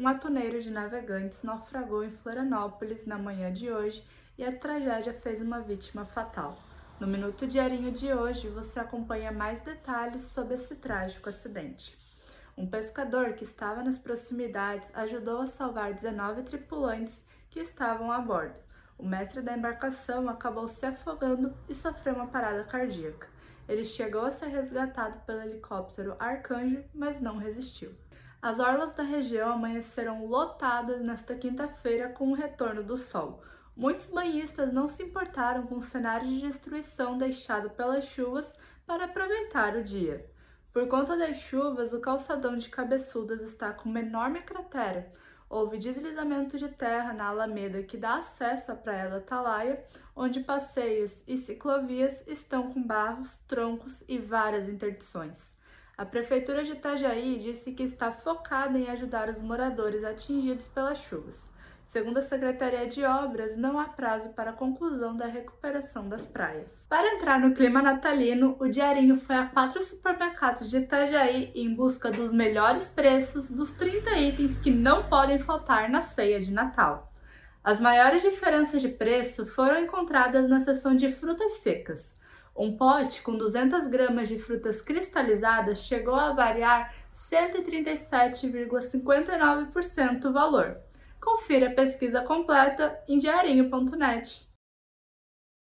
Um atuneiro de navegantes naufragou em Florianópolis na manhã de hoje e a tragédia fez uma vítima fatal. No Minuto Diarinho de hoje, você acompanha mais detalhes sobre esse trágico acidente. Um pescador que estava nas proximidades ajudou a salvar 19 tripulantes que estavam a bordo. O mestre da embarcação acabou se afogando e sofreu uma parada cardíaca. Ele chegou a ser resgatado pelo helicóptero Arcanjo, mas não resistiu. As orlas da região amanheceram lotadas nesta quinta-feira com o retorno do sol. Muitos banhistas não se importaram com o cenário de destruição deixado pelas chuvas para aproveitar o dia. Por conta das chuvas, o calçadão de Cabeçudas está com uma enorme cratera. Houve deslizamento de terra na Alameda que dá acesso à Praia da Atalaia, onde passeios e ciclovias estão com barros, troncos e várias interdições. A Prefeitura de Itajaí disse que está focada em ajudar os moradores atingidos pelas chuvas. Segundo a Secretaria de Obras, não há prazo para a conclusão da recuperação das praias. Para entrar no clima natalino, o Diarinho foi a quatro supermercados de Itajaí em busca dos melhores preços dos 30 itens que não podem faltar na ceia de Natal. As maiores diferenças de preço foram encontradas na seção de frutas secas. Um pote com 200 gramas de frutas cristalizadas chegou a variar 137,59% o valor Confira a pesquisa completa em diarinho.net.